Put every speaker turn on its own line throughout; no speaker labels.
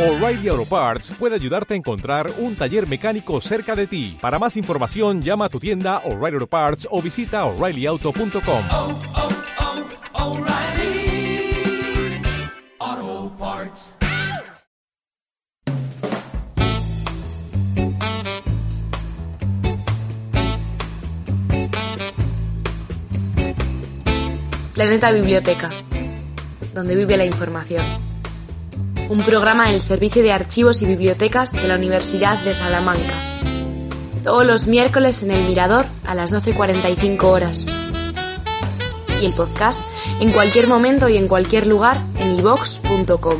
O'Reilly Auto Parts puede ayudarte a encontrar un taller mecánico cerca de ti. Para más información, llama a tu tienda O'Reilly Auto Parts o visita oreillyauto.com.
oh, oh, Parts.
Planeta Biblioteca, donde vive la información. Un programa del Servicio de Archivos y Bibliotecas de la Universidad de Salamanca. Todos los miércoles en el Mirador a las 12.45 horas. Y el podcast en cualquier momento y en cualquier lugar en ivox.com.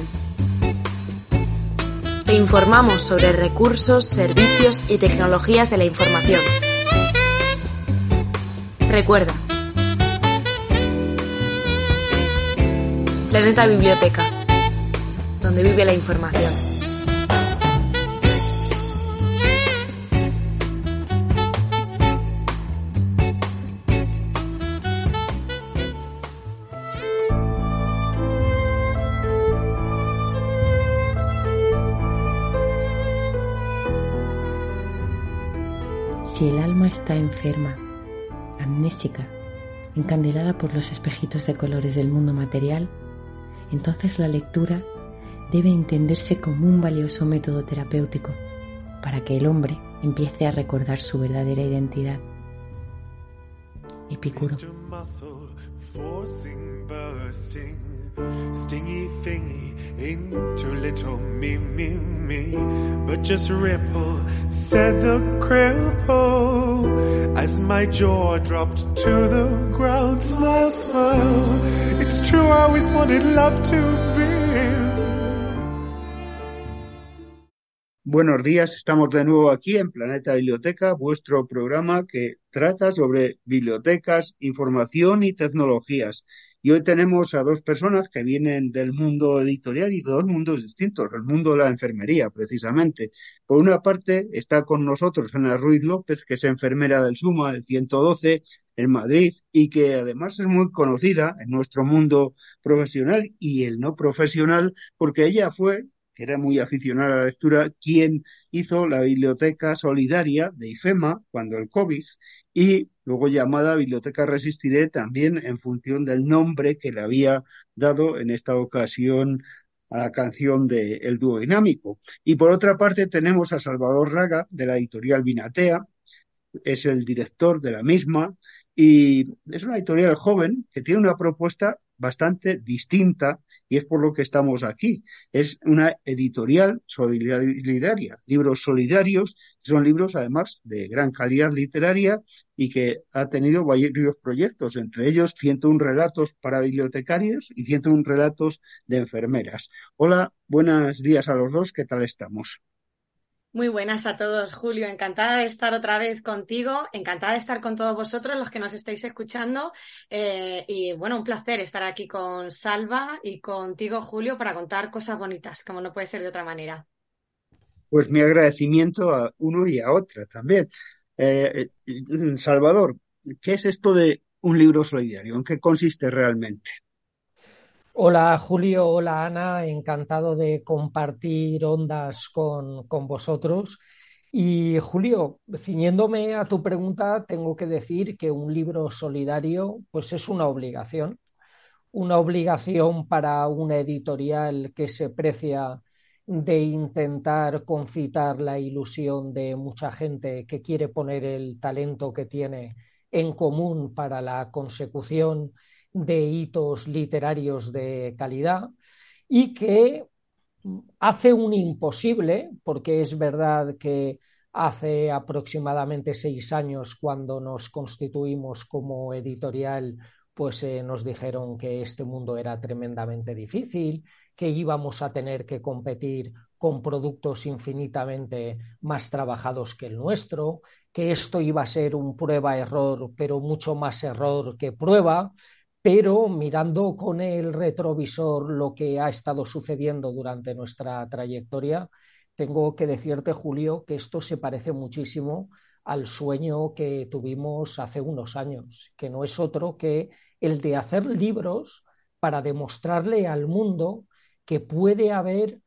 Te informamos sobre recursos, servicios y tecnologías de la información. Recuerda, Planeta Biblioteca, donde vive la información.
Si el alma está enferma, amnésica, encandilada por los espejitos de colores del mundo material, entonces la lectura debe entenderse como un valioso método terapéutico para que el hombre empiece a recordar su verdadera identidad. Epicuro.
Stingy thingy into little me, me, me. But just ripple, said the cripple, as my jaw dropped to the ground. Smile, smile. It's true, I always wanted love to be.
Buenos días, estamos de nuevo aquí en Planeta Biblioteca, vuestro programa que trata sobre bibliotecas, información y tecnologías. Y hoy tenemos a dos personas que vienen del mundo editorial y dos mundos distintos, el mundo de la enfermería, precisamente. Por una parte está con nosotros Ana Ruiz López, que es enfermera del SUMA, del 112, en Madrid, y que además es muy conocida en nuestro mundo profesional y el no profesional, porque ella fue era muy aficionada a la lectura, quien hizo la biblioteca solidaria de IFEMA cuando el COVID y luego llamada Biblioteca Resistiré también en función del nombre que le había dado en esta ocasión a la canción de El dúo dinámico. Y por otra parte tenemos a Salvador Raga de la editorial Vinatea, es el director de la misma y es una editorial joven que tiene una propuesta bastante distinta y es por lo que estamos aquí. Es una editorial solidaria, libros solidarios, son libros además de gran calidad literaria y que ha tenido varios proyectos, entre ellos 101 relatos para bibliotecarios y 101 relatos de enfermeras. Hola, buenos días a los dos, ¿qué tal estamos?
Muy buenas a todos, Julio. Encantada de estar otra vez contigo, encantada de estar con todos vosotros, los que nos estáis escuchando. Eh, y bueno, un placer estar aquí con Salva y contigo, Julio, para contar cosas bonitas, como no puede ser de otra manera.
Pues mi agradecimiento a uno y a otra también. Eh, eh, Salvador, ¿qué es esto de un libro solidario? ¿En qué consiste realmente?
Hola Julio, hola Ana, encantado de compartir ondas con, con, vosotros. Y Julio, ciñéndome a tu pregunta, tengo que decir que un libro solidario pues es una obligación, una obligación para una editorial que se precia de intentar concitar la ilusión de mucha gente que quiere poner el talento que tiene en común para la consecución de hitos literarios de calidad y que hace un imposible, porque es verdad que hace aproximadamente seis años cuando nos constituimos como editorial, pues eh, nos dijeron que este mundo era tremendamente difícil, que íbamos a tener que competir con productos infinitamente más trabajados que el nuestro, que esto iba a ser un prueba-error, pero mucho más error que prueba, pero mirando con el retrovisor lo que ha estado sucediendo durante nuestra trayectoria, tengo que decirte, Julio, que esto se parece muchísimo al sueño que tuvimos hace unos años, que no es otro que el de hacer libros para demostrarle al mundo que puede haber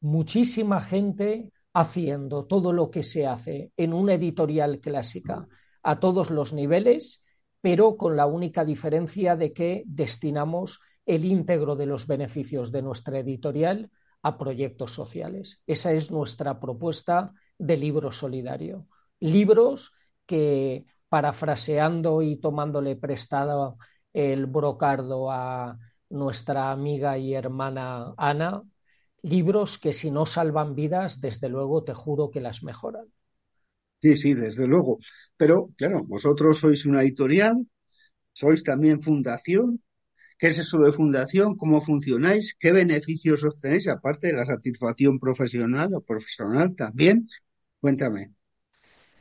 muchísima gente haciendo todo lo que se hace en una editorial clásica a todos los niveles, pero con la única diferencia de que destinamos el íntegro de los beneficios de nuestra editorial a proyectos sociales. Esa es nuestra propuesta de libro solidario. Libros que, parafraseando y tomándole prestado el brocardo a nuestra amiga y hermana Ana, libros que si no salvan vidas, desde luego te juro que las mejoran.
Sí, sí, desde luego. Pero, claro, vosotros sois una editorial, sois también fundación. ¿Qué es eso de fundación? ¿Cómo funcionáis? ¿Qué beneficios obtenéis, aparte de la satisfacción profesional o profesional también? Cuéntame.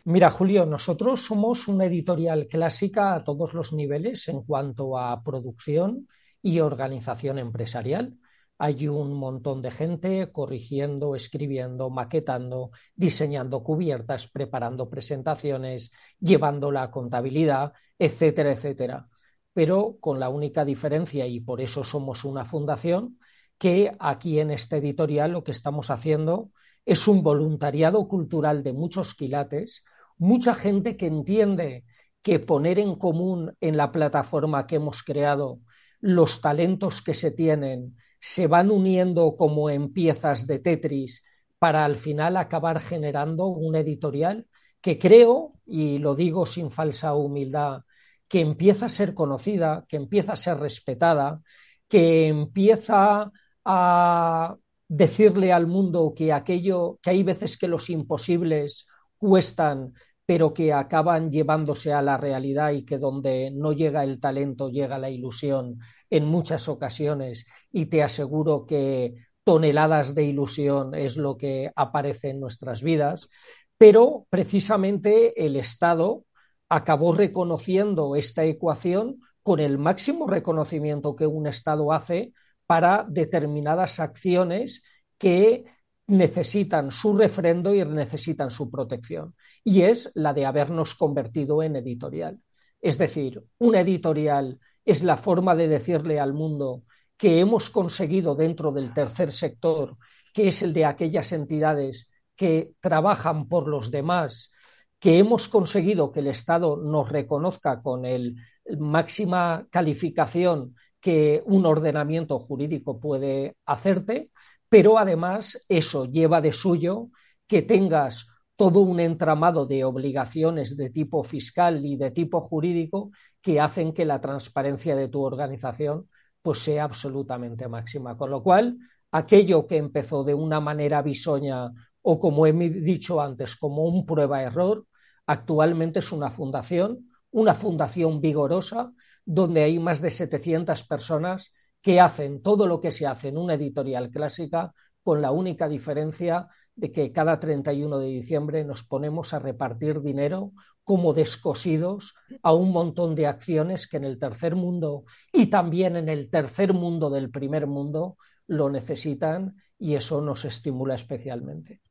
Mira, Julio, nosotros somos una editorial clásica a todos los niveles en cuanto a producción y organización empresarial. Hay un montón de gente corrigiendo, escribiendo, maquetando, diseñando cubiertas, preparando presentaciones, llevando la contabilidad, etcétera, etcétera. Pero con la única diferencia, y por eso somos una fundación, que aquí en este editorial lo que estamos haciendo es un voluntariado cultural de muchos quilates, mucha gente que entiende que poner en común en la plataforma que hemos creado los talentos que se tienen se van uniendo como en piezas de Tetris para al final acabar generando un editorial que creo, y lo digo sin falsa humildad, que empieza a ser conocida, que empieza a ser respetada, que empieza a decirle al mundo que aquello, que hay veces que los imposibles cuestan, pero que acaban llevándose a la realidad y que donde no llega el talento llega la ilusión en muchas ocasiones. Y te aseguro que toneladas de ilusión es lo que aparece en nuestras vidas, pero precisamente el Estado acabó reconociendo esta ecuación con el máximo reconocimiento que un Estado hace para determinadas acciones que necesitan su refrendo y necesitan su protección, y es la de habernos convertido en editorial. Es decir, una editorial es la forma de decirle al mundo que hemos conseguido dentro del tercer sector, que es el de aquellas entidades que trabajan por los demás, que hemos conseguido que el Estado nos reconozca con el máxima calificación que un ordenamiento jurídico puede hacerte, pero además eso lleva de suyo que tengas todo un entramado de obligaciones de tipo fiscal y de tipo jurídico que hacen que la transparencia de tu organización pues sea absolutamente máxima. Con lo cual, aquello que empezó de una manera bisoña o como he dicho antes, como un prueba-error, actualmente es una fundación, una fundación vigorosa, donde hay más de 700 personas que hacen todo lo que se hace en una editorial clásica con la única diferencia de que cada 31 de diciembre nos ponemos a repartir dinero como descosidos a un montón de acciones que en el tercer mundo y también en el tercer mundo del primer mundo lo necesitan y eso nos estimula especialmente.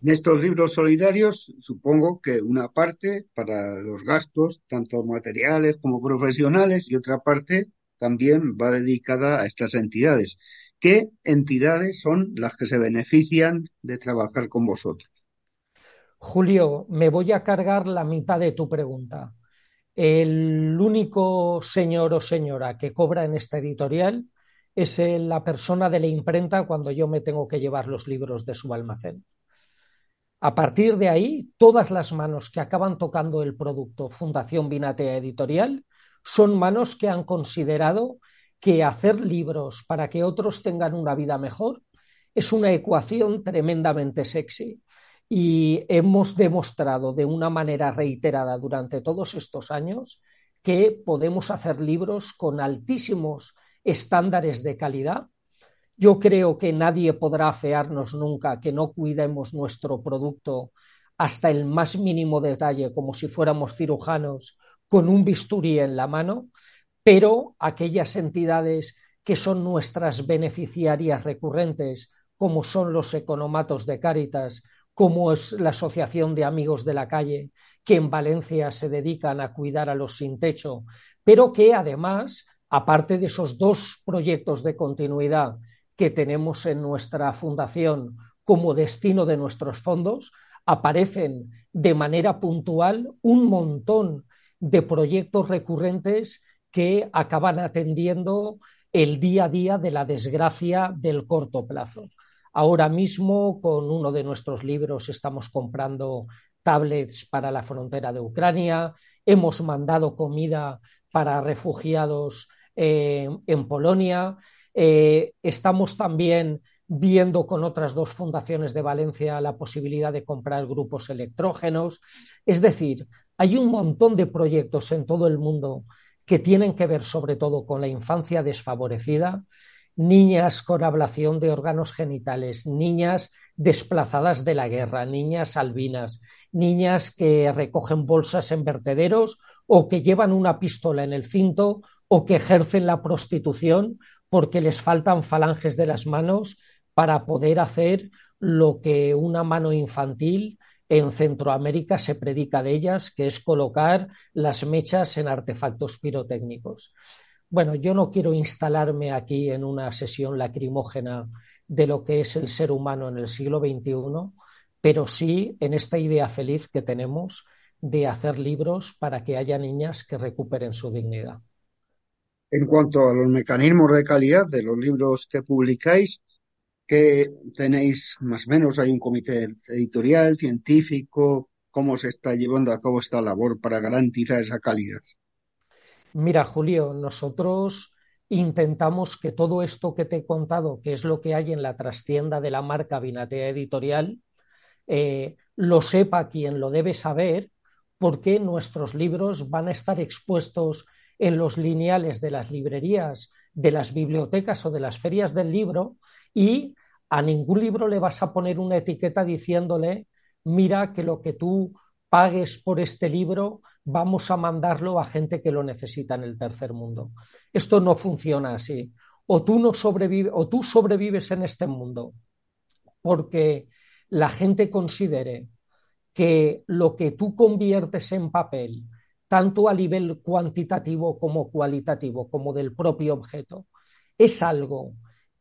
En estos libros solidarios, supongo que una parte para los gastos, tanto materiales como profesionales, y otra parte también va dedicada a estas entidades. ¿Qué entidades son las que se benefician de trabajar con vosotros?
Julio, me voy a cargar la mitad de tu pregunta. El único señor o señora que cobra en esta editorial es la persona de la imprenta cuando yo me tengo que llevar los libros de su almacén. A partir de ahí, todas las manos que acaban tocando el producto Fundación Binatea Editorial son manos que han considerado que hacer libros para que otros tengan una vida mejor es una ecuación tremendamente sexy. Y hemos demostrado de una manera reiterada durante todos estos años que podemos hacer libros con altísimos estándares de calidad. Yo creo que nadie podrá afearnos nunca que no cuidemos nuestro producto hasta el más mínimo detalle, como si fuéramos cirujanos con un bisturí en la mano, pero aquellas entidades que son nuestras beneficiarias recurrentes, como son los economatos de Cáritas, como es la Asociación de Amigos de la Calle, que en Valencia se dedican a cuidar a los sin techo, pero que además, aparte de esos dos proyectos de continuidad que tenemos en nuestra fundación, como destino de nuestros fondos, aparecen de manera puntual un montón de proyectos recurrentes que acaban atendiendo el día a día de la desgracia del corto plazo. Ahora mismo, con uno de nuestros libros, estamos comprando tablets para la frontera de Ucrania, hemos mandado comida para refugiados eh, en Polonia, eh, estamos también viendo con otras dos fundaciones de Valencia la posibilidad de comprar grupos electrógenos. Es decir, hay un montón de proyectos en todo el mundo que tienen que ver sobre todo con la infancia desfavorecida, niñas con ablación de órganos genitales, niñas desplazadas de la guerra, niñas albinas, niñas que recogen bolsas en vertederos o que llevan una pistola en el cinto o que ejercen la prostitución porque les faltan falanges de las manos para poder hacer lo que una mano infantil en Centroamérica se predica de ellas, que es colocar las mechas en artefactos pirotécnicos. Bueno, yo no quiero instalarme aquí en una sesión lacrimógena de lo que es el ser humano en el siglo XXI, pero sí en esta idea feliz que tenemos de hacer libros para que haya niñas que recuperen su dignidad.
En cuanto a los mecanismos de calidad de los libros que publicáis, ¿qué tenéis más o menos? ¿Hay un comité editorial, científico? ¿Cómo se está llevando a cabo esta labor para garantizar esa calidad?
Mira, Julio, nosotros intentamos que todo esto que te he contado, que es lo que hay en la trastienda de la marca Vinatea Editorial, eh, lo sepa quien lo debe saber, porque nuestros libros van a estar expuestos en los lineales de las librerías, de las bibliotecas o de las ferias del libro y a ningún libro le vas a poner una etiqueta diciéndole, mira que lo que tú pagues por este libro vamos a mandarlo a gente que lo necesita en el tercer mundo. Esto no funciona así. O tú no sobrevives o tú sobrevives en este mundo porque la gente considere que lo que tú conviertes en papel tanto a nivel cuantitativo como cualitativo, como del propio objeto. Es algo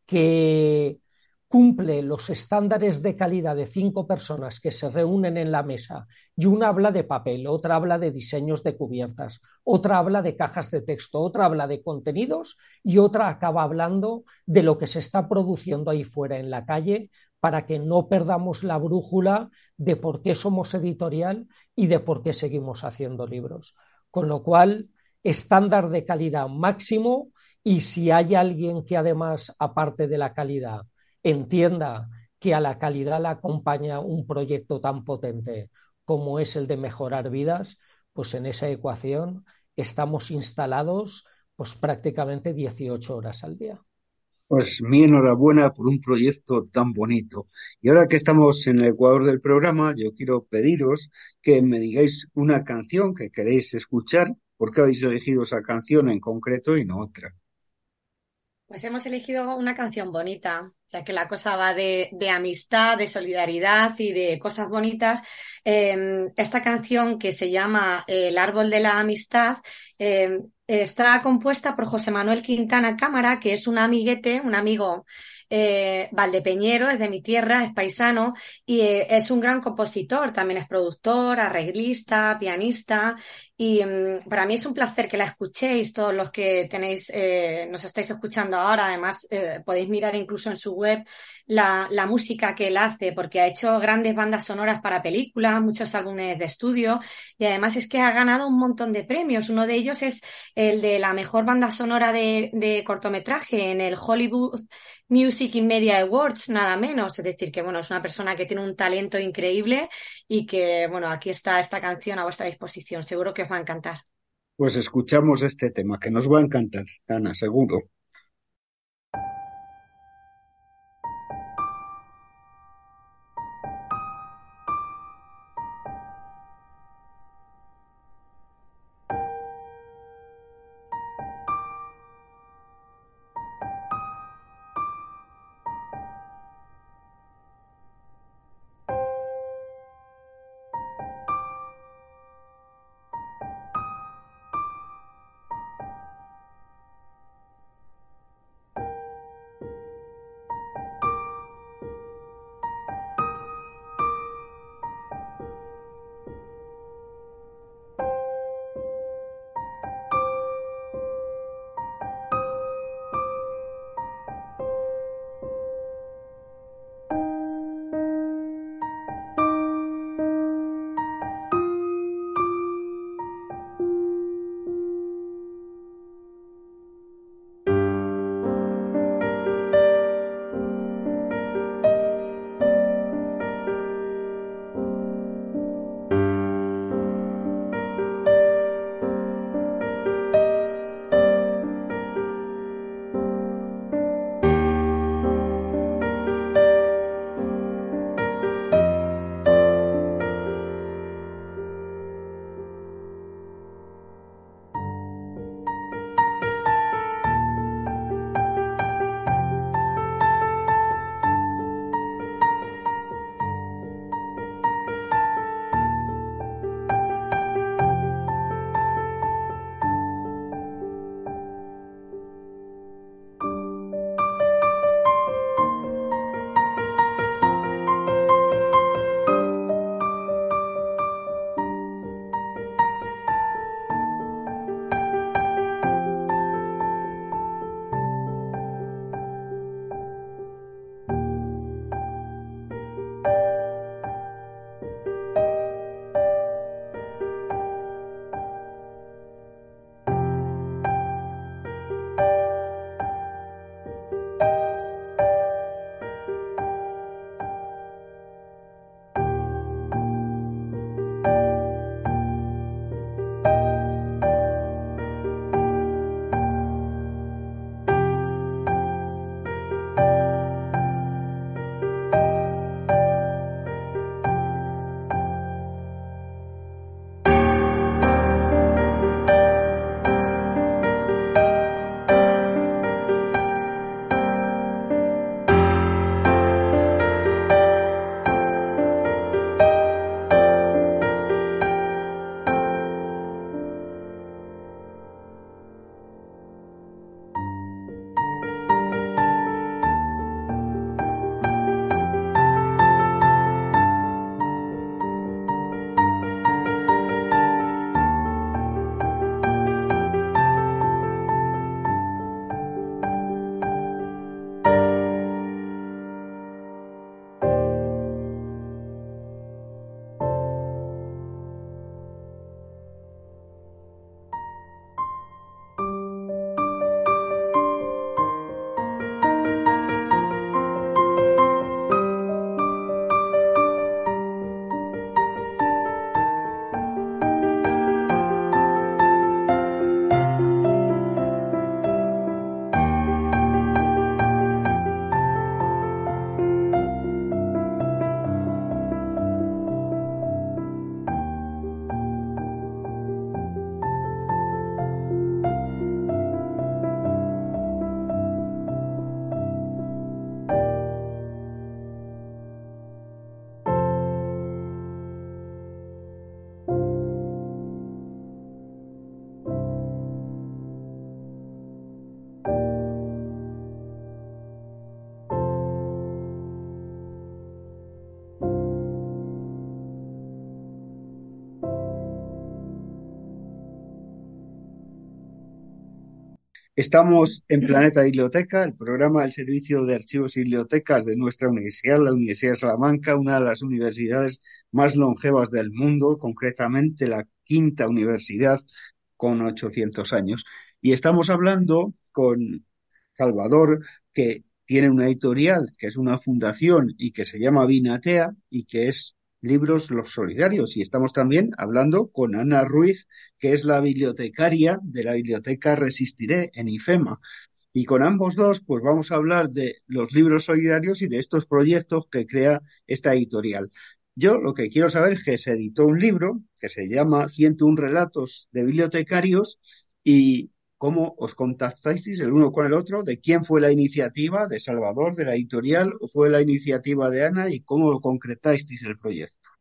que cumple los estándares de calidad de cinco personas que se reúnen en la mesa y una habla de papel, otra habla de diseños de cubiertas, otra habla de cajas de texto, otra habla de contenidos y otra acaba hablando de lo que se está produciendo ahí fuera en la calle para que no perdamos la brújula de por qué somos editorial y de por qué seguimos haciendo libros. Con lo cual, estándar de calidad máximo y si hay alguien que además, aparte de la calidad, entienda que a la calidad le acompaña un proyecto tan potente como es el de mejorar vidas, pues en esa ecuación estamos instalados pues prácticamente 18 horas al día.
Pues mi enhorabuena por un proyecto tan bonito. Y ahora que estamos en el Ecuador del programa, yo quiero pediros que me digáis una canción que queréis escuchar, por qué habéis elegido esa canción en concreto y no otra.
Pues hemos elegido una canción bonita, ya que la cosa va de, de amistad, de solidaridad y de cosas bonitas. Eh, esta canción que se llama El árbol de la amistad eh, está compuesta por José Manuel Quintana Cámara, que es un amiguete, un amigo eh, Valdepeñero, es de mi tierra, es paisano y eh, es un gran compositor, también es productor, arreglista, pianista y mm, para mí es un placer que la escuchéis, todos los que tenéis, eh, nos estáis escuchando ahora, además eh, podéis mirar incluso en su web la, música que él hace, porque ha hecho grandes bandas sonoras para películas, muchos álbumes de estudio y además es que ha ganado un montón de premios. Uno de ellos es el de la mejor banda sonora de cortometraje en el Hollywood Music in Media Awards, nada menos. Es decir, que bueno, es una persona que tiene un talento increíble y que, bueno, aquí está esta canción a vuestra disposición. Seguro que os va a encantar.
Pues escuchamos este tema, que nos va a encantar, Ana, seguro. Estamos en Planeta Biblioteca, el programa del Servicio de Archivos y Bibliotecas de nuestra universidad, la Universidad de Salamanca, una de las universidades más longevas del mundo, concretamente la quinta universidad con 800 años. Y estamos hablando con Salvador, que tiene una editorial, que es una fundación y que se llama Vinatea y que es Libros Los Solidarios. Y estamos también hablando con Ana Ruiz, que es la bibliotecaria de la Biblioteca Resistiré en IFEMA. Y con ambos dos, pues vamos a hablar de los libros solidarios y de estos proyectos que crea esta editorial. Yo lo que quiero saber es que se editó un libro que se llama 101 relatos de bibliotecarios y cómo os contactasteis el uno con el otro, de quién fue la iniciativa, de Salvador, de la editorial, o fue la iniciativa de Ana y cómo concretasteis el proyecto.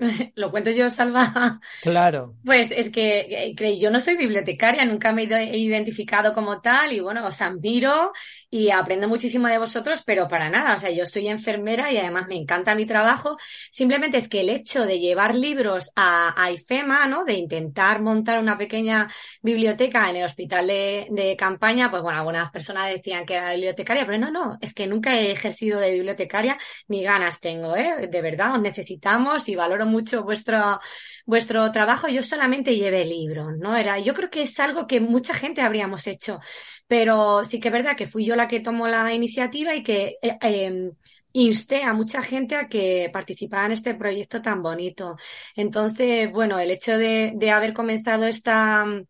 Lo cuento yo, Salva.
Claro.
Pues es que, que, yo no soy bibliotecaria, nunca me he identificado como tal y bueno, os admiro y aprendo muchísimo de vosotros, pero para nada. O sea, yo soy enfermera y además me encanta mi trabajo. Simplemente es que el hecho de llevar libros a, a IFEMA, ¿no? De intentar montar una pequeña biblioteca en el hospital de, de campaña, pues bueno, algunas personas decían que era bibliotecaria, pero no, no, es que nunca he ejercido de bibliotecaria ni ganas tengo, ¿eh? De verdad, os necesitamos y valoro mucho vuestro, vuestro trabajo. Yo solamente llevé libros, ¿no? Era, yo creo que es algo que mucha gente habríamos hecho, pero sí que es verdad que fui yo la que tomó la iniciativa y que eh, em, insté a mucha gente a que participara en este proyecto tan bonito. Entonces, bueno, el hecho de, de haber comenzado esta mm,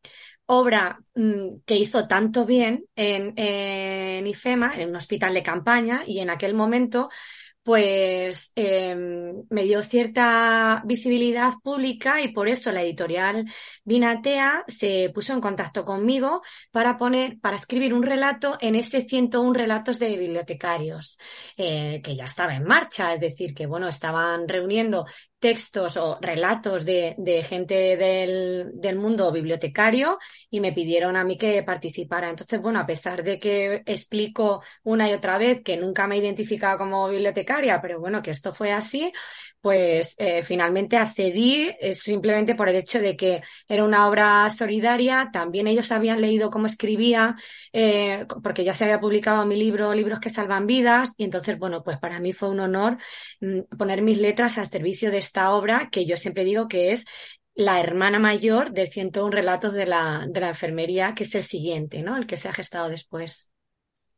obra mm, que hizo tanto bien en, en IFEMA, en un hospital de campaña, y en aquel momento pues em, me dio cierta visibilidad pública y por eso la editorial Vinatea se puso en contacto conmigo para poner, para escribir un relato en ese 101 relatos de bibliotecarios, eh, que ya estaba en marcha, es decir, que bueno, estaban reuniendo textos o relatos de, de gente del, del, mundo bibliotecario y me pidieron a mí que participara. Entonces, bueno, a pesar de que explico una y otra vez que nunca me he identificado como bibliotecaria, pero bueno, que esto fue así, pues eh, finalmente accedí eh, simplemente por el hecho de que era una obra solidaria. También ellos habían leído cómo escribía, eh, porque ya se había publicado mi libro, Libros que salvan vidas. Y entonces, bueno, pues para mí fue un honor mm, poner mis letras al servicio de esta obra, que yo siempre digo que es la hermana mayor de 101 relatos de la, de la enfermería, que es el siguiente, ¿no? El que se ha gestado después.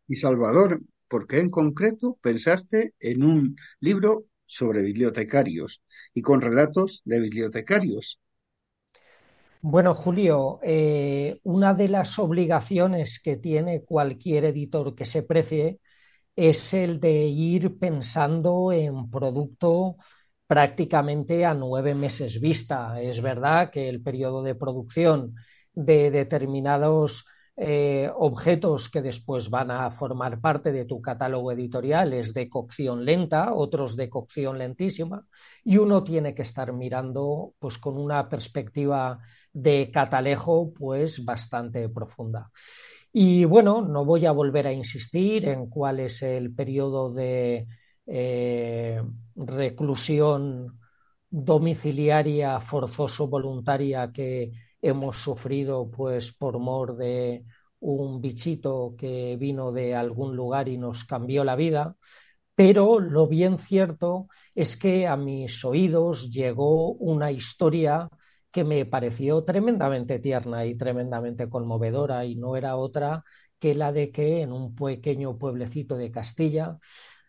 Y Salvador, ¿por qué en concreto pensaste en un libro sobre bibliotecarios y con relatos de bibliotecarios.
Bueno, Julio, eh, una de las obligaciones que tiene cualquier editor que se precie es el de ir pensando en producto prácticamente a nueve meses vista. Es verdad que el periodo de producción de determinados eh, objetos que después van a formar parte de tu catálogo editorial es de cocción lenta, otros de cocción lentísima, y uno tiene que estar mirando pues con una perspectiva de catalejo pues bastante profunda. Y bueno, no voy a volver a insistir en cuál es el periodo de eh, reclusión domiciliaria forzoso voluntaria que hemos sufrido pues por mor de un bichito que vino de algún lugar y nos cambió la vida, pero lo bien cierto es que a mis oídos llegó una historia que me pareció tremendamente tierna y tremendamente conmovedora y no era otra que la de que en un pequeño pueblecito de Castilla,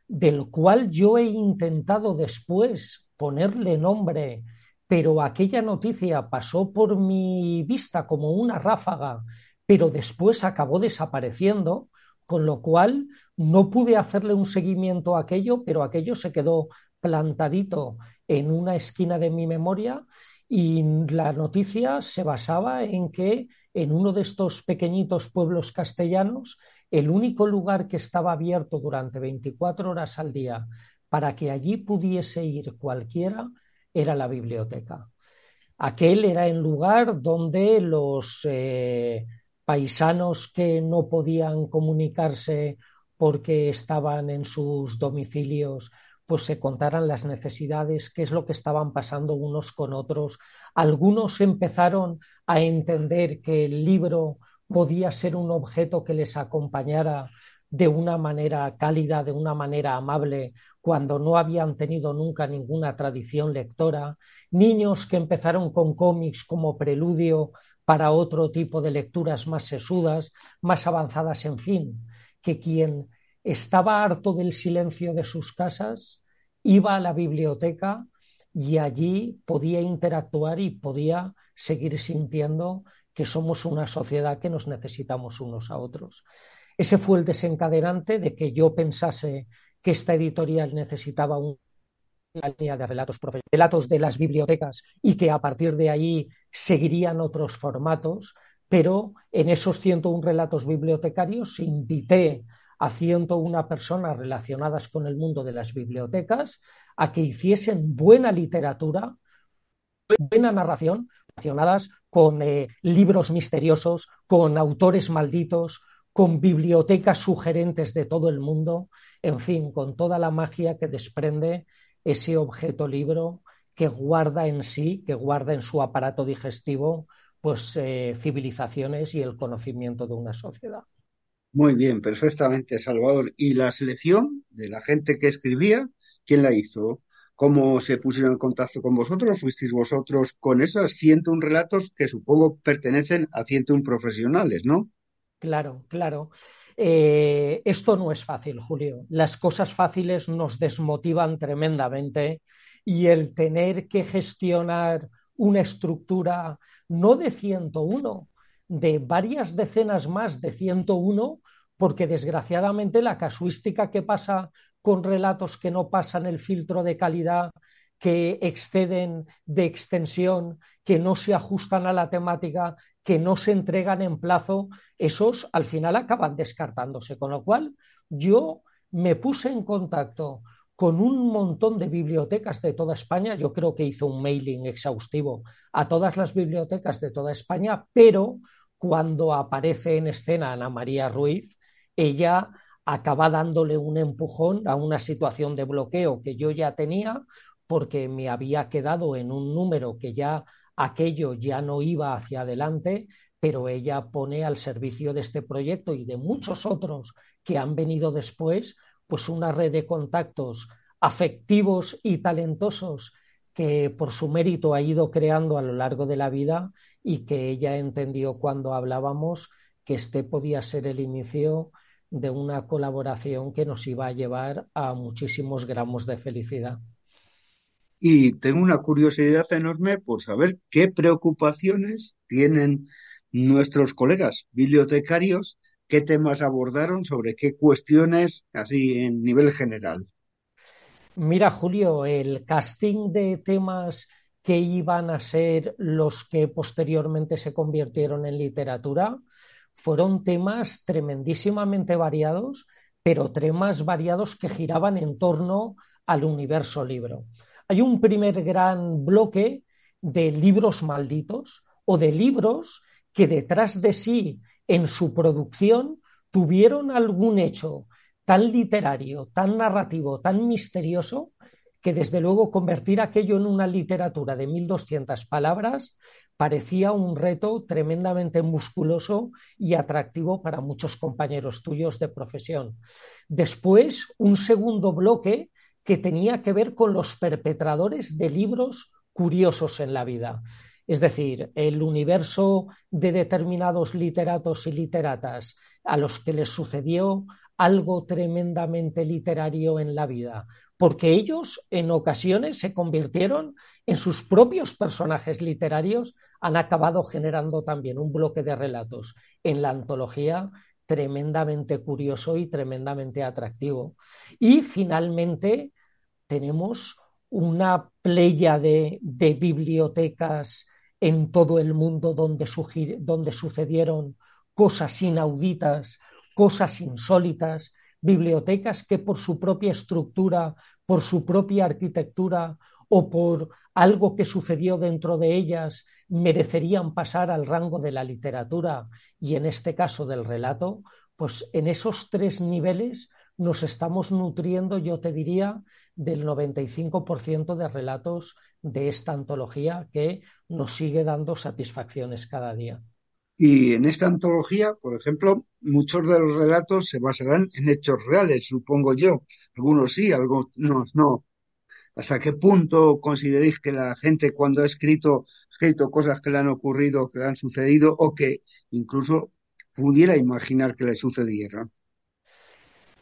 del cual yo he intentado después ponerle nombre pero aquella noticia pasó por mi vista como una ráfaga, pero después acabó desapareciendo, con lo cual no pude hacerle un seguimiento a aquello, pero aquello se quedó plantadito en una esquina de mi memoria y la noticia se basaba en que en uno de estos pequeñitos pueblos castellanos, el único lugar que estaba abierto durante 24 horas al día para que allí pudiese ir cualquiera era la biblioteca. Aquel era el lugar donde los eh, paisanos que no podían comunicarse porque estaban en sus domicilios, pues se contaran las necesidades, qué es lo que estaban pasando unos con otros. Algunos empezaron a entender que el libro podía ser un objeto que les acompañara de una manera cálida, de una manera amable, cuando no habían tenido nunca ninguna tradición lectora, niños que empezaron con cómics como preludio para otro tipo de lecturas más sesudas, más avanzadas, en fin, que quien estaba harto del silencio de sus casas iba a la biblioteca y allí podía interactuar y podía seguir sintiendo que somos una sociedad que nos necesitamos unos a otros. Ese fue el desencadenante de que yo pensase que esta editorial necesitaba una línea de relatos, relatos de las bibliotecas y que a partir de ahí seguirían otros formatos, pero en esos 101 relatos bibliotecarios invité a 101 personas relacionadas con el mundo de las bibliotecas a que hiciesen buena literatura, buena narración, relacionadas con eh, libros misteriosos, con autores malditos, con bibliotecas sugerentes de todo el mundo, en fin, con toda la magia que desprende ese objeto libro que guarda en sí, que guarda en su aparato digestivo, pues eh, civilizaciones y el conocimiento de una sociedad.
Muy bien, perfectamente, Salvador. ¿Y la selección de la gente que escribía, quién la hizo? ¿Cómo se pusieron en contacto con vosotros? ¿Fuisteis vosotros con esas 101 relatos que supongo pertenecen a 101 profesionales, no?
Claro, claro. Eh, esto no es fácil, Julio. Las cosas fáciles nos desmotivan tremendamente y el tener que gestionar una estructura no de 101, de varias decenas más de 101, porque desgraciadamente la casuística que pasa con relatos que no pasan el filtro de calidad, que exceden de extensión, que no se ajustan a la temática, que no se entregan en plazo, esos al final acaban descartándose. Con lo cual, yo me puse en contacto con un montón de bibliotecas de toda España. Yo creo que hizo un mailing exhaustivo a todas las bibliotecas de toda España, pero cuando aparece en escena Ana María Ruiz, ella acaba dándole un empujón a una situación de bloqueo que yo ya tenía porque me había quedado en un número que ya aquello ya no iba hacia adelante, pero ella pone al servicio de este proyecto y de muchos otros que han venido después, pues una red de contactos afectivos y talentosos que por su mérito ha ido creando a lo largo de la vida y que ella entendió cuando hablábamos que este podía ser el inicio de una colaboración que nos iba a llevar a muchísimos gramos de felicidad
y tengo una curiosidad enorme por saber qué preocupaciones tienen nuestros colegas bibliotecarios, qué temas abordaron, sobre qué cuestiones, así en nivel general.
Mira, Julio, el casting de temas que iban a ser los que posteriormente se convirtieron en literatura fueron temas tremendísimamente variados, pero temas variados que giraban en torno al universo libro hay un primer gran bloque de libros malditos o de libros que detrás de sí en su producción tuvieron algún hecho tan literario, tan narrativo, tan misterioso, que desde luego convertir aquello en una literatura de 1200 palabras parecía un reto tremendamente musculoso y atractivo para muchos compañeros tuyos de profesión. Después, un segundo bloque que tenía que ver con los perpetradores de libros curiosos en la vida. Es decir, el universo de determinados literatos y literatas a los que les sucedió algo tremendamente literario en la vida, porque ellos en ocasiones se convirtieron en sus propios personajes literarios, han acabado generando también un bloque de relatos en la antología tremendamente curioso y tremendamente atractivo. Y finalmente tenemos una playa de, bibliotecas en todo el mundo donde, donde sucedieron cosas inauditas, cosas insólitas, bibliotecas que por su propia estructura, por su propia arquitectura o por algo que sucedió dentro de ellas merecerían pasar al rango de la literatura y en este caso del relato, pues en esos tres niveles nos estamos nutriendo, yo te diría, del 95% de relatos de esta antología que nos sigue dando satisfacciones cada día.
Y en esta antología, por ejemplo, muchos de los relatos se basarán en hechos reales, supongo yo. Algunos sí, algunos no. ¿Hasta qué punto consideréis que la gente cuando ha escrito, escrito cosas que le han ocurrido, que le han sucedido o que incluso pudiera imaginar que le sucedieran?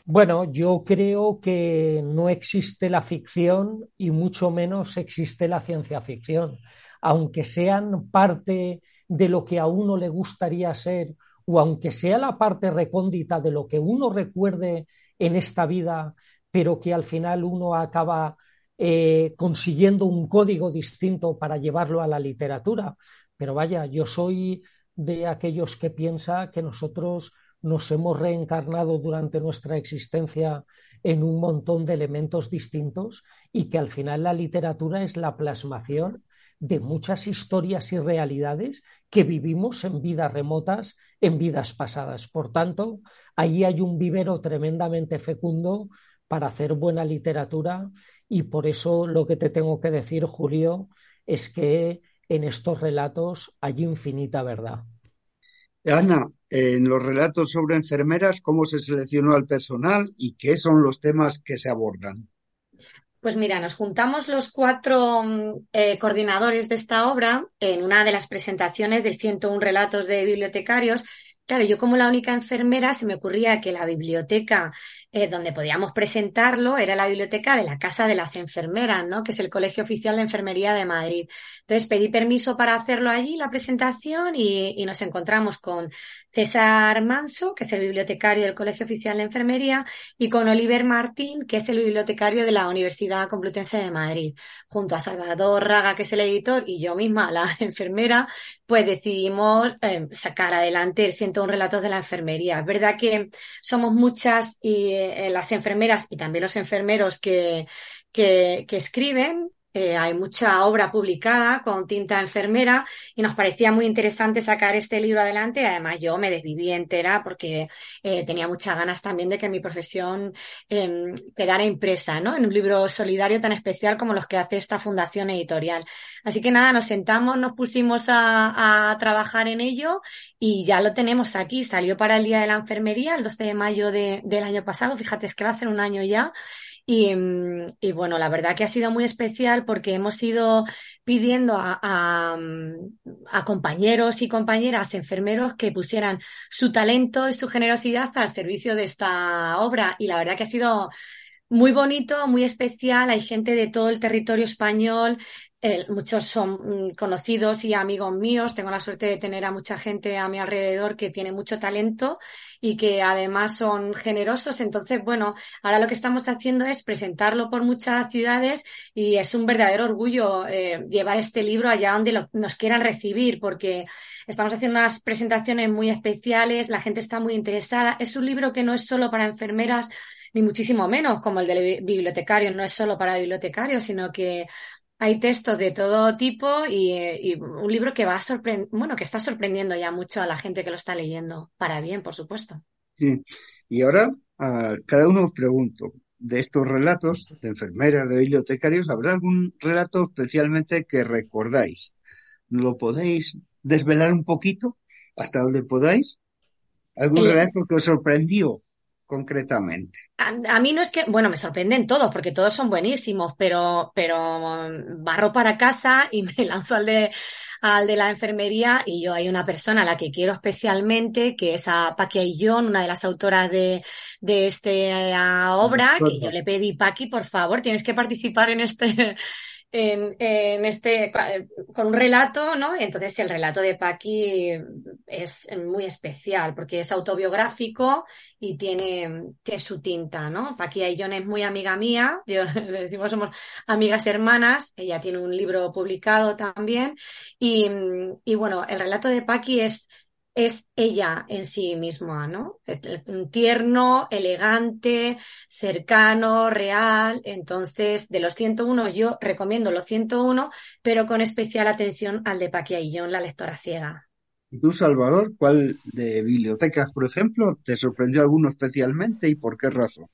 Bueno, yo creo que no existe la ficción y mucho menos existe la ciencia ficción. Aunque sean parte de lo que a uno le gustaría ser o aunque sea la parte recóndita de lo que uno recuerde en esta vida, pero que al final uno acaba eh, consiguiendo un código distinto para llevarlo a la literatura. Pero vaya, yo soy de aquellos que piensa que nosotros nos hemos reencarnado durante nuestra existencia en un montón de elementos distintos y que al final la literatura es la plasmación de muchas historias y realidades que vivimos en vidas remotas, en vidas pasadas. Por tanto, ahí hay un vivero tremendamente fecundo para hacer buena literatura y por eso lo que te tengo que decir, Julio, es que en estos relatos hay infinita verdad.
Ana, en los relatos sobre enfermeras, ¿cómo se seleccionó al personal y qué son los temas que se abordan?
Pues mira, nos juntamos los cuatro eh, coordinadores de esta obra en una de las presentaciones del 101 relatos de bibliotecarios Claro, yo como la única enfermera se me ocurría que la biblioteca eh, donde podíamos presentarlo era la biblioteca de la Casa de las Enfermeras, ¿no? Que es el Colegio Oficial de Enfermería de Madrid. Entonces pedí permiso para hacerlo allí, la presentación, y, y nos encontramos con César Manso, que es el bibliotecario del Colegio Oficial de Enfermería, y con Oliver Martín, que es el bibliotecario de la Universidad Complutense de Madrid. Junto a Salvador Raga, que es el editor, y yo misma, la enfermera, pues decidimos eh, sacar adelante el 101 relatos de la enfermería. Es verdad que somos muchas y eh, las enfermeras y también los enfermeros que, que escriben, eh, hay mucha obra publicada con tinta enfermera y nos parecía muy interesante sacar este libro adelante. Además, yo me desviví entera porque eh, tenía muchas ganas también de que mi profesión eh, quedara impresa ¿no? en un libro solidario tan especial como los que hace esta fundación editorial. Así que nada, nos sentamos, nos pusimos a, a trabajar en ello y ya lo tenemos aquí. Salió para el Día de la Enfermería el 12 de mayo de, del año pasado. Fíjate, es que va a ser un año ya. Mm, y, bueno, la verdad que ha sido muy especial porque hemos ido pidiendo a, mm, compañeros y compañeras enfermeros que pusieran su talento y su generosidad al servicio de esta obra. Y la verdad que ha sido muy bonito, muy especial. Hay gente de todo el territorio español. muchos son mm, conocidos y amigos míos. Tengo la suerte de tener a mucha gente a mi alrededor que tiene mucho talento y que además son generosos. Entonces, bueno, ahora lo que estamos haciendo es presentarlo por muchas ciudades y es un verdadero orgullo eh, llevar este libro allá donde nos quieran recibir, porque estamos haciendo unas presentaciones muy especiales, la gente está muy interesada. Es un libro que no es solo para enfermeras, ni muchísimo menos como el del bibliotecario, no es solo para bibliotecarios, sino que hay textos de todo tipo y, un libro que va a bueno, que está sorprendiendo ya mucho a la gente que lo está leyendo, para bien, por supuesto.
Sí, y ahora a cada uno os pregunto, de estos relatos de enfermeras, de bibliotecarios, ¿habrá algún relato especialmente que recordáis? ¿Lo podéis desvelar un poquito hasta donde podáis? ¿Algún relato que os sorprendió? Concretamente?
A, mí no es que, bueno, me sorprenden todos, porque todos son buenísimos, pero, pero barro para casa y me lanzo al de, al de la enfermería y yo hay una persona a la que quiero especialmente, que es a Paqui Aillón, una de las autoras de, de esta obra, que yo le pedí, Paqui, por favor, tienes que participar en este, en, en, este, con un relato, ¿no? Entonces el relato de Paqui es muy especial porque es autobiográfico y tiene, tiene su tinta, ¿no? Paqui Ayllón es muy amiga mía, yo, le decimos somos amigas hermanas, ella tiene un libro publicado también y, y bueno, el relato de Paqui es es ella en sí misma, ¿no? Tierno, elegante, cercano, real. Entonces, de los 101 yo recomiendo los 101, pero con especial atención al de Paquia y John, la lectora ciega.
¿Y tú, Salvador, cuál de bibliotecas, por ejemplo, te sorprendió alguno especialmente y por qué razón?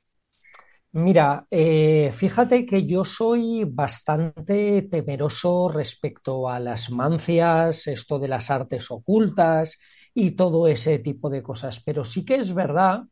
Mira, eh, fíjate que yo soy bastante temeroso respecto a las mancias, esto de las artes ocultas, y todo ese tipo de cosas. Pero sí que es verdad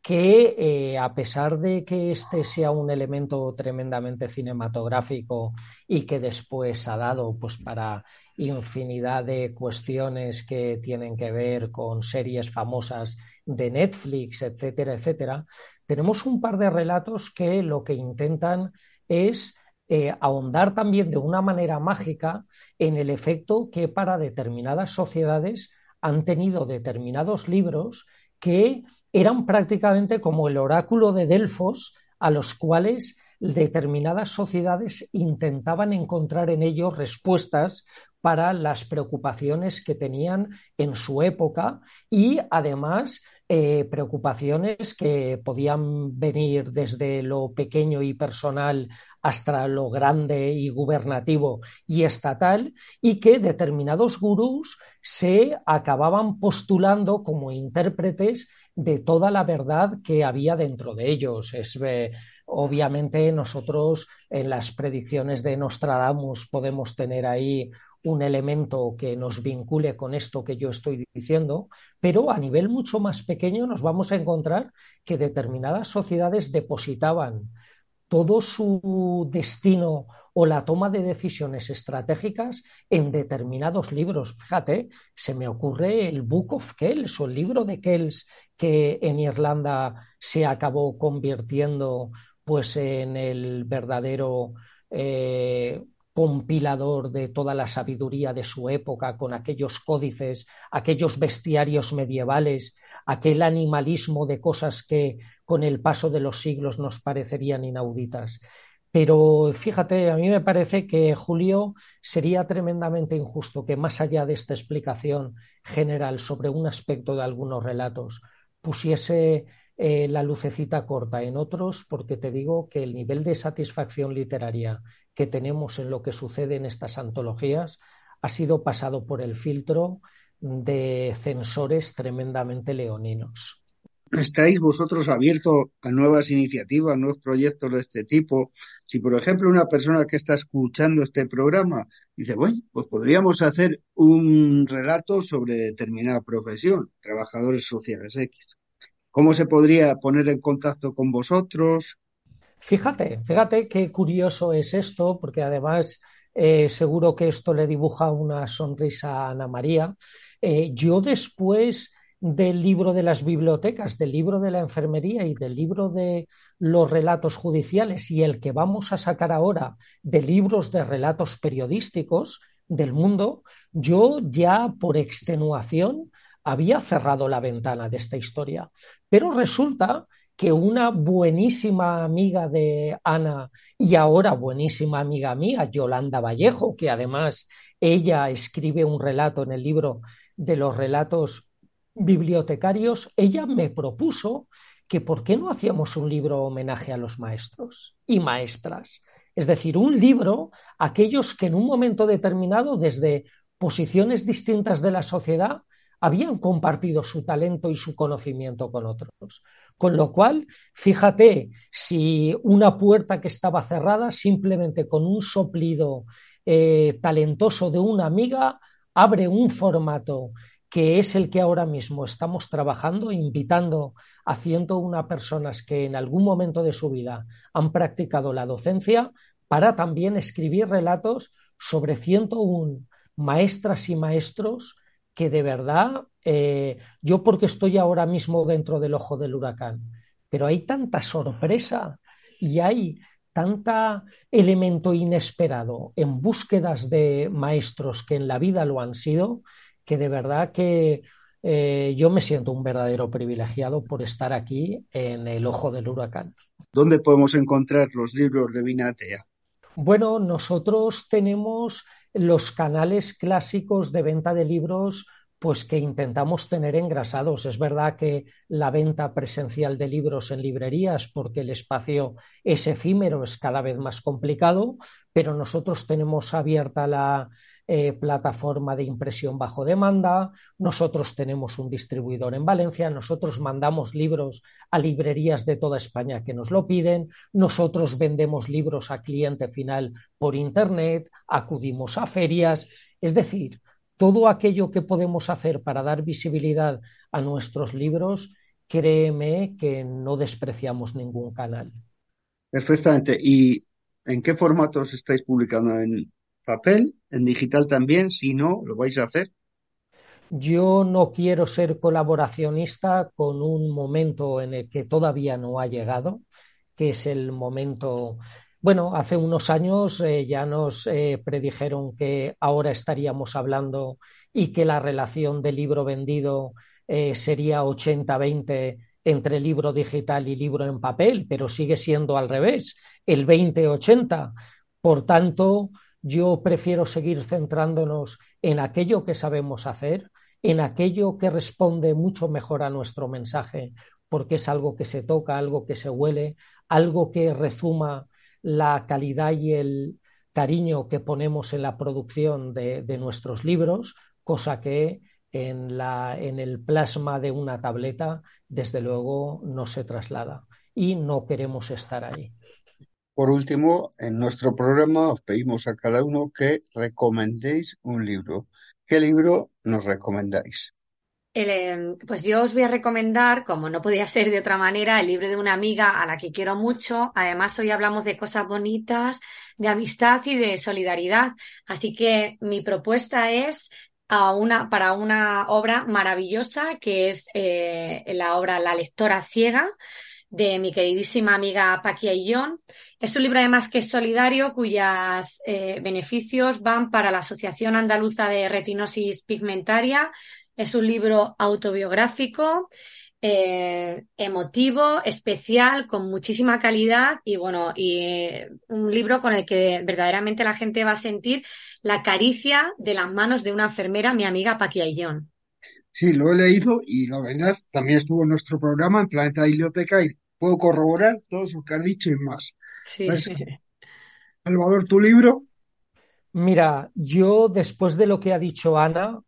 que eh, a pesar de que este sea un elemento tremendamente cinematográfico y que después ha dado pues para infinidad de cuestiones que tienen que ver con series famosas de Netflix, etcétera, etcétera, tenemos un par de relatos que lo que intentan es eh, ahondar también de una manera mágica en el efecto que para determinadas sociedades han tenido determinados libros que eran prácticamente como el oráculo de Delfos a los cuales determinadas sociedades intentaban encontrar en ellos respuestas para las preocupaciones que tenían en su época y además eh, preocupaciones que podían venir desde lo pequeño y personal hasta lo grande y gubernativo y estatal y que determinados gurús se acababan postulando como intérpretes de toda la verdad que había dentro de ellos. Es, eh, obviamente nosotros en las predicciones de Nostradamus podemos tener ahí un elemento que nos vincule con esto que yo estoy diciendo, pero a nivel mucho más pequeño nos vamos a encontrar que determinadas sociedades depositaban todo su destino o la toma de decisiones estratégicas en determinados libros. Fíjate, se me ocurre el Book of Kells o el libro de Kells que en Irlanda se acabó convirtiendo pues en el verdadero eh, compilador de toda la sabiduría de su época, con aquellos códices, aquellos bestiarios medievales, aquel animalismo de cosas que con el paso de los siglos nos parecerían inauditas. Pero fíjate, a mí me parece que Julio sería tremendamente injusto que más allá de esta explicación general sobre un aspecto de algunos relatos, pusiese eh, la lucecita corta en otros, porque te digo que el nivel de satisfacción literaria que tenemos en lo que sucede en estas antologías ha sido pasado por el filtro de censores tremendamente leoninos.
¿Estáis vosotros abiertos a nuevas iniciativas, nuevos proyectos de este tipo? Si, por ejemplo, una persona que está escuchando este programa dice, bueno, pues podríamos hacer un relato sobre determinada profesión, trabajadores sociales X. ¿Cómo se podría poner en contacto con vosotros?
Fíjate, fíjate qué curioso es esto, porque además eh, seguro que esto le dibuja una sonrisa a Ana María. Eh, yo después del libro de las bibliotecas, del libro de la enfermería y del libro de los relatos judiciales y el que vamos a sacar ahora de libros de relatos periodísticos del mundo, yo ya por extenuación había cerrado la ventana de esta historia. Pero resulta que una buenísima amiga de Ana y ahora buenísima amiga mía, Yolanda Vallejo, que además ella escribe un relato en el libro de los relatos bibliotecarios, ella me propuso que por qué no hacíamos un libro homenaje a los maestros y maestras. Es decir, un libro, aquellos que en un momento determinado, desde posiciones distintas de la sociedad, habían compartido su talento y su conocimiento con otros. Con lo cual, fíjate, si una puerta que estaba cerrada, simplemente con un soplido eh, talentoso de una amiga, abre un formato que es el que ahora mismo estamos trabajando, invitando a 101 personas que en algún momento de su vida han practicado la docencia para también escribir relatos sobre 101 maestras y maestros que de verdad, eh, yo porque estoy ahora mismo dentro del ojo del huracán, pero hay tanta sorpresa y hay tanta elemento inesperado en búsquedas de maestros que en la vida lo han sido, que de verdad que eh, yo me siento un verdadero privilegiado por estar aquí en el ojo del huracán.
¿Dónde podemos encontrar los libros de Vinatea?
Bueno, nosotros tenemos los canales clásicos de venta de libros pues que intentamos tener engrasados. Es verdad que la venta presencial de libros en librerías, porque el espacio es efímero, es cada vez más complicado, pero nosotros tenemos abierta la eh, plataforma de impresión bajo demanda, nosotros tenemos un distribuidor en Valencia, nosotros mandamos libros a librerías de toda España que nos lo piden, nosotros vendemos libros a cliente final por Internet, acudimos a ferias, es decir, todo aquello que podemos hacer para dar visibilidad a nuestros libros, créeme que no despreciamos ningún canal.
Perfectamente. ¿Y en qué formatos estáis publicando? ¿En papel? ¿En digital también? Si no, ¿lo vais a hacer?
Yo no quiero ser colaboracionista con un momento en el que todavía no ha llegado, que es el momento bueno, hace unos años eh, ya nos eh, predijeron que ahora estaríamos hablando y que la relación de libro vendido eh, sería 80-20 entre libro digital y libro en papel, pero sigue siendo al revés, el 20-80. Por tanto, yo prefiero seguir centrándonos en aquello que sabemos hacer, en aquello que responde mucho mejor a nuestro mensaje, porque es algo que se toca, algo que se huele, algo que rezuma la calidad y el cariño que ponemos en la producción de, de nuestros libros, cosa que en, la, en el plasma de una tableta, desde luego, no se traslada y no queremos estar ahí.
Por último, en nuestro programa os pedimos a cada uno que recomendéis un libro. ¿Qué libro nos recomendáis?
Em, pues yo os voy a recomendar, como no podía ser de otra manera, el libro de una amiga a la que quiero mucho. Además, hoy hablamos de cosas bonitas, de amistad y de solidaridad. Así que mi propuesta es a una, para una obra maravillosa que es eh, la obra La lectora ciega de mi queridísima amiga Paqui Aillón. Es un libro además que es solidario, cuyos eh, beneficios van para la Asociación Andaluza de Retinosis Pigmentaria, es un libro autobiográfico, eh, emotivo, especial, con muchísima calidad y bueno, y eh, un libro con el que verdaderamente la gente va a sentir la caricia de las manos de una enfermera, mi amiga Paqui Aillón.
Sí, lo he leído y la verdad también estuvo en nuestro programa en Planeta Biblioteca y puedo corroborar todo lo que has dicho y más.
Sí.
Salvador, tu libro.
Mira, yo después de lo que ha dicho Ana,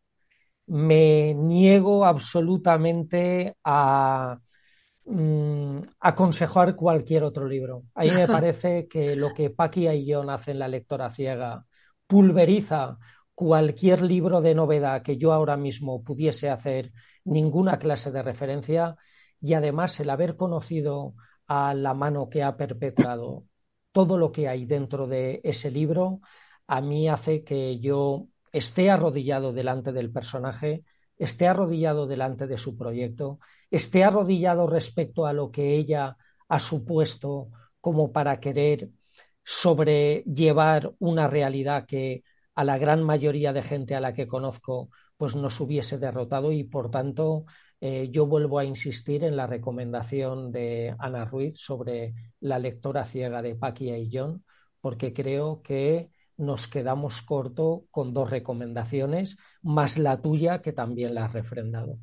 me niego absolutamente a mm, aconsejar cualquier otro libro. A mí me parece que lo que Paqui y John hacen en la lectora ciega pulveriza cualquier libro de novedad que yo ahora mismo pudiese hacer ninguna clase de referencia y además el haber conocido a la mano que ha perpetrado todo lo que hay dentro de ese libro, a mí hace que yo esté arrodillado delante del personaje, esté arrodillado delante de su proyecto, esté arrodillado respecto a lo que ella ha supuesto como para querer sobrellevar una realidad que a la gran mayoría de gente a la que conozco pues nos hubiese derrotado y por tanto eh, yo vuelvo a insistir en la recomendación de Ana Ruiz sobre la lectora ciega de Paquia y John porque creo que nos quedamos corto con dos recomendaciones, más la tuya que también la has refrendado.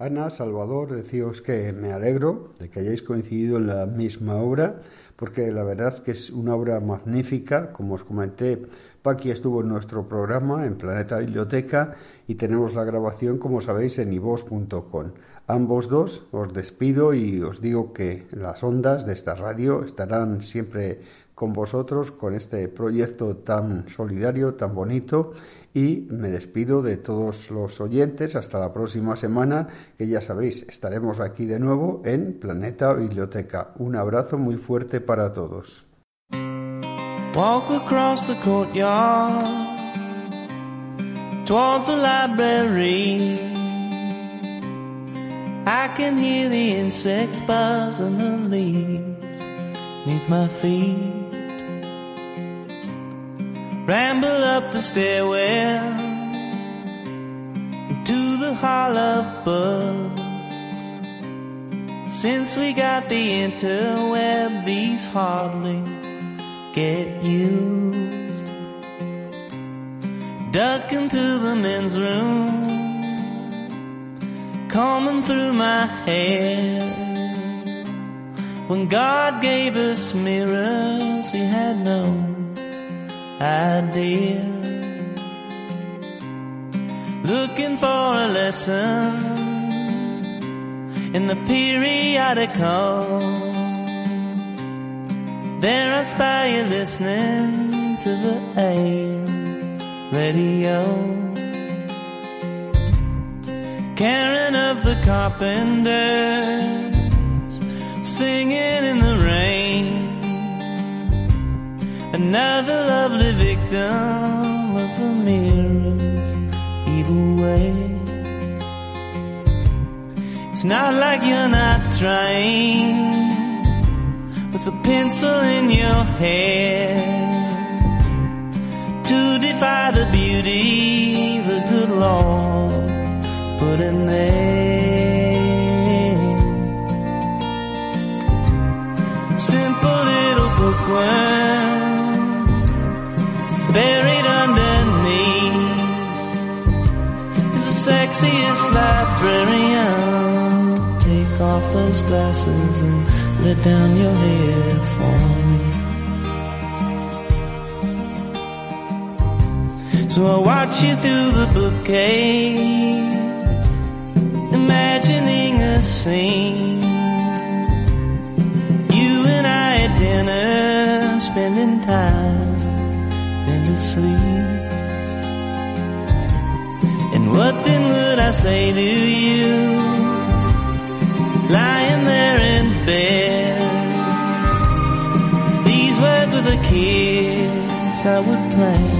Ana, Salvador, decíos que me alegro de que hayáis coincidido en la misma obra, porque la verdad que es una obra magnífica. Como os comenté, Paqui estuvo en nuestro programa en Planeta Biblioteca y tenemos la grabación, como sabéis, en ivos.com. Ambos dos os despido y os digo que las ondas de esta radio estarán siempre con vosotros con este proyecto tan solidario, tan bonito y me despido de todos los oyentes hasta la próxima semana que ya sabéis estaremos aquí de nuevo en Planeta Biblioteca. Un abrazo muy fuerte para todos.
Walk across the courtyard towards the library. I can hear the insects the leaves my feet. Ramble up the stairwell to the hall of books. Since we got the interweb, these hardly get used. Duck into the men's room, combing through my hair. When God gave us mirrors, He had no idea. Looking for a lesson in the periodical. There I spy you listening to the AM radio. Karen of the carpenters, singing in the rain. Another lovely victim of the mirror's evil way. It's not like you're not trying with a pencil in your hair to defy the beauty the good Lord put in there. Simple little bookworm buried underneath is the sexiest librarian. Take off those glasses and let down your hair for me. So I watch you through the bookcase, imagining a scene. You and I at dinner, spending time, then to sleep. And what then would I say to you, lying there in bed? These words with a kiss I would plant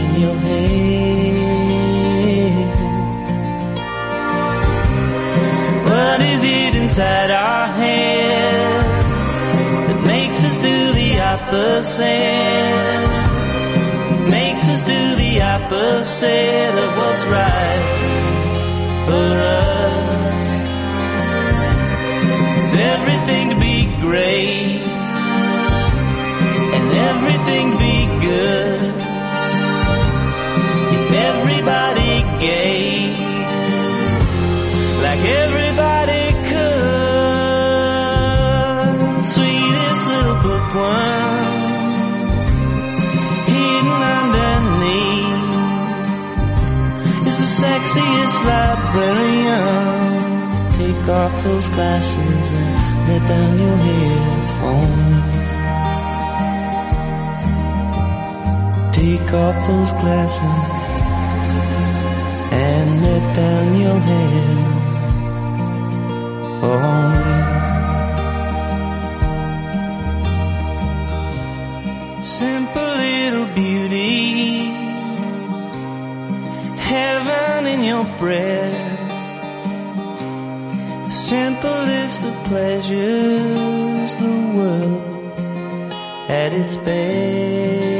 in your head. What is it inside our head that makes us do the opposite? Opposite of what's right for us. It's everything to be great and everything be sexiest librarian. Take off those glasses and let down your me. Take off those glasses and let down your hair The simplest of pleasures, the world at its best.